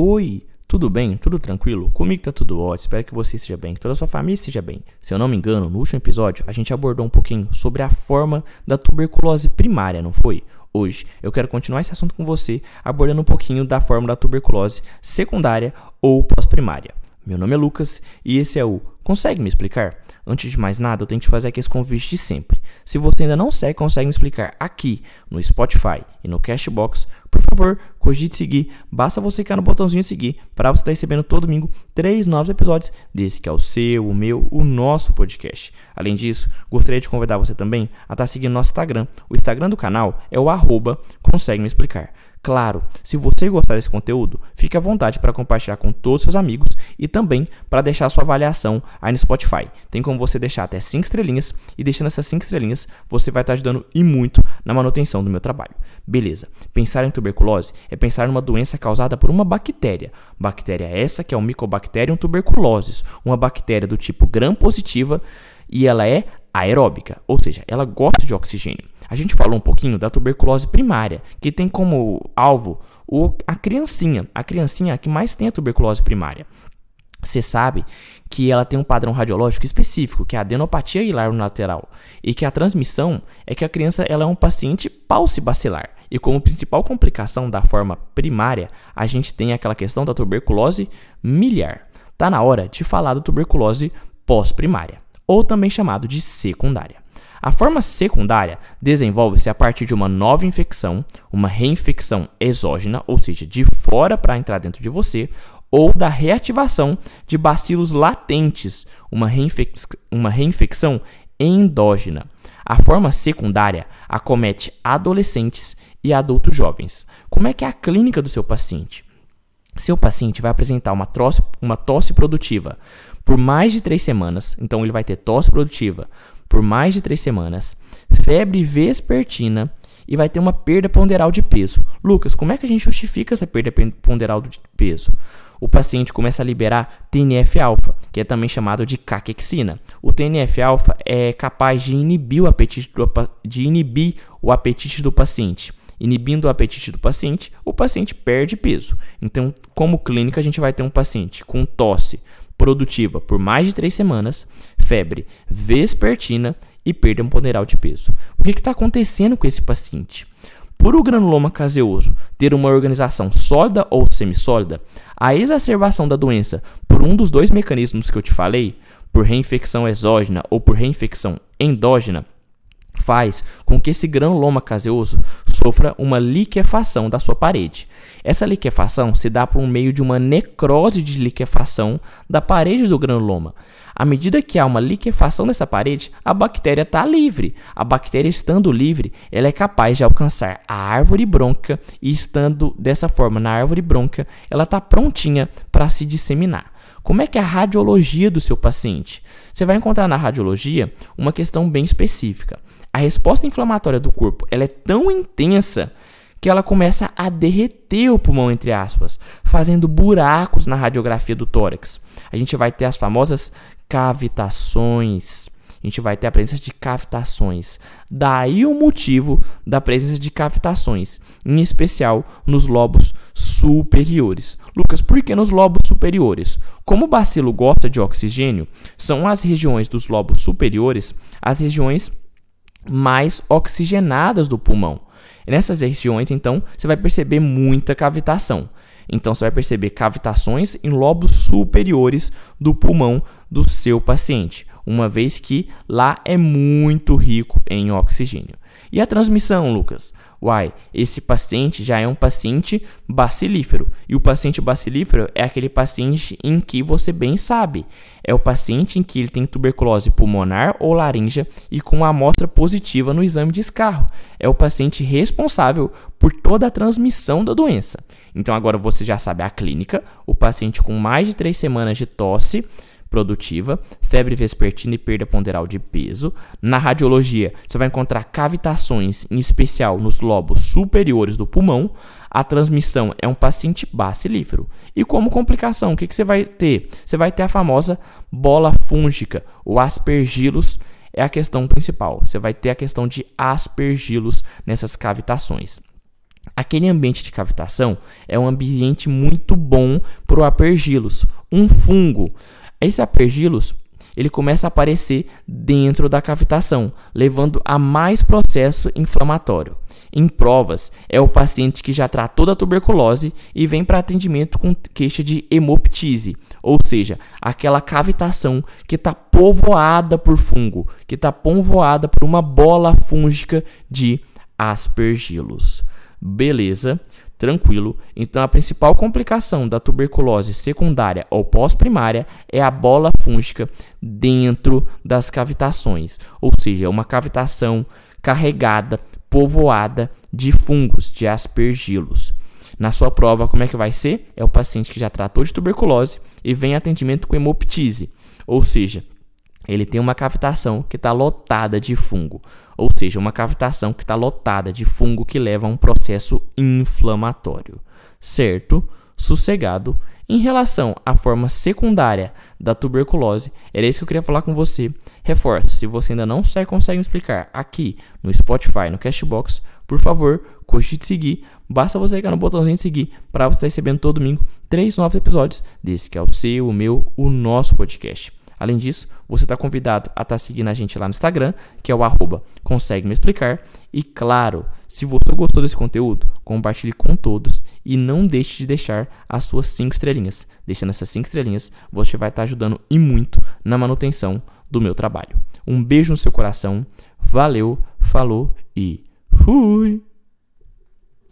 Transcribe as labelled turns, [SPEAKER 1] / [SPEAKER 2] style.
[SPEAKER 1] Oi, tudo bem? Tudo tranquilo? Comigo tá tudo ótimo, espero que você esteja bem, que toda a sua família esteja bem. Se eu não me engano, no último episódio a gente abordou um pouquinho sobre a forma da tuberculose primária, não foi? Hoje eu quero continuar esse assunto com você, abordando um pouquinho da forma da tuberculose secundária ou pós-primária. Meu nome é Lucas e esse é o Consegue me explicar? Antes de mais nada, eu tenho que fazer aqui esse convite de sempre. Se você ainda não segue, consegue me explicar aqui no Spotify e no Cashbox, favor, cogite seguir. Basta você clicar no botãozinho seguir para você estar recebendo todo domingo três novos episódios desse que é o seu, o meu, o nosso podcast. Além disso, gostaria de convidar você também a estar seguindo nosso Instagram. O Instagram do canal é o arroba consegue me explicar. Claro, se você gostar desse conteúdo, fique à vontade para compartilhar com todos os seus amigos e também para deixar sua avaliação aí no Spotify. Tem como você deixar até 5 estrelinhas e deixando essas 5 estrelinhas, você vai estar ajudando e muito na manutenção do meu trabalho. Beleza. Pensar em tuberculose é pensar numa doença causada por uma bactéria. Bactéria essa que é o Mycobacterium tuberculosis, uma bactéria do tipo gram-positiva e ela é aeróbica, ou seja, ela gosta de oxigênio. A gente falou um pouquinho da tuberculose primária, que tem como alvo o, a criancinha, a criancinha que mais tem a tuberculose primária. Você sabe que ela tem um padrão radiológico específico, que é a adenopatia hilar unilateral, e que a transmissão é que a criança ela é um paciente paucibacilar. E como principal complicação da forma primária, a gente tem aquela questão da tuberculose miliar. Tá na hora de falar da tuberculose pós-primária, ou também chamado de secundária. A forma secundária desenvolve-se a partir de uma nova infecção, uma reinfecção exógena, ou seja, de fora para entrar dentro de você, ou da reativação de bacilos latentes, uma, reinfec uma reinfecção endógena. A forma secundária acomete adolescentes e adultos jovens. Como é que é a clínica do seu paciente? Seu paciente vai apresentar uma tosse, uma tosse produtiva por mais de três semanas, então ele vai ter tosse produtiva por mais de três semanas, febre vespertina e vai ter uma perda ponderal de peso. Lucas, como é que a gente justifica essa perda ponderal de peso? O paciente começa a liberar TNF-alfa, que é também chamado de caquexina. O TNF-alfa é capaz de inibir o apetite do, de inibir o apetite do paciente. Inibindo o apetite do paciente, o paciente perde peso. Então, como clínica, a gente vai ter um paciente com tosse produtiva por mais de três semanas, febre vespertina e perda ponderal de peso. O que está acontecendo com esse paciente? Por o granuloma caseoso ter uma organização sólida ou semissólida, a exacerbação da doença por um dos dois mecanismos que eu te falei, por reinfecção exógena ou por reinfecção endógena, faz com que esse granuloma caseoso sofra uma liquefação da sua parede. Essa liquefação se dá por meio de uma necrose de liquefação da parede do granuloma. À medida que há uma liquefação dessa parede, a bactéria está livre. A bactéria estando livre, ela é capaz de alcançar a árvore brônquica e estando dessa forma na árvore brônquica, ela está prontinha para se disseminar. Como é que é a radiologia do seu paciente? Você vai encontrar na radiologia uma questão bem específica. A resposta inflamatória do corpo ela é tão intensa que ela começa a derreter o pulmão, entre aspas, fazendo buracos na radiografia do tórax. A gente vai ter as famosas cavitações. A gente vai ter a presença de cavitações. Daí o motivo da presença de cavitações, em especial nos lobos superiores. Lucas, por que nos lobos superiores? Como o bacilo gosta de oxigênio, são as regiões dos lobos superiores as regiões mais oxigenadas do pulmão. nessas regiões, então, você vai perceber muita cavitação. Então, você vai perceber cavitações em lobos superiores do pulmão do seu paciente, uma vez que lá é muito rico em oxigênio. E a transmissão, Lucas? Uai, esse paciente já é um paciente bacilífero. E o paciente bacilífero é aquele paciente em que você bem sabe. É o paciente em que ele tem tuberculose pulmonar ou laríngea e com uma amostra positiva no exame de escarro. É o paciente responsável por toda a transmissão da doença. Então agora você já sabe a clínica, o paciente com mais de três semanas de tosse, produtiva, febre vespertina e perda ponderal de peso. Na radiologia, você vai encontrar cavitações, em especial nos lobos superiores do pulmão. A transmissão é um paciente bacilífero. E como complicação, o que, que você vai ter? Você vai ter a famosa bola fúngica, o aspergillus é a questão principal. Você vai ter a questão de aspergillus nessas cavitações. Aquele ambiente de cavitação é um ambiente muito bom para o aspergillus, um fungo. Esse aspergillus ele começa a aparecer dentro da cavitação, levando a mais processo inflamatório. Em provas, é o paciente que já tratou da tuberculose e vem para atendimento com queixa de hemoptise, ou seja, aquela cavitação que está povoada por fungo, que está povoada por uma bola fúngica de aspergillus. Beleza? Tranquilo. Então, a principal complicação da tuberculose secundária ou pós-primária é a bola fúngica dentro das cavitações, ou seja, é uma cavitação carregada, povoada de fungos, de aspergilos. Na sua prova, como é que vai ser? É o paciente que já tratou de tuberculose e vem atendimento com hemoptise, ou seja, ele tem uma cavitação que está lotada de fungo, ou seja, uma cavitação que está lotada de fungo que leva a um processo inflamatório, certo? Sossegado. Em relação à forma secundária da tuberculose, era isso que eu queria falar com você. Reforço, se você ainda não consegue me explicar aqui no Spotify, no Cashbox, por favor, cogite seguir. Basta você clicar no botãozinho de seguir para você estar recebendo todo domingo três novos episódios desse que é o seu, o meu, o nosso podcast. Além disso, você está convidado a estar tá seguindo a gente lá no Instagram, que é o arroba consegue me explicar. E claro, se você gostou desse conteúdo, compartilhe com todos e não deixe de deixar as suas 5 estrelinhas. Deixando essas 5 estrelinhas, você vai estar tá ajudando e muito na manutenção do meu trabalho. Um beijo no seu coração, valeu, falou e fui!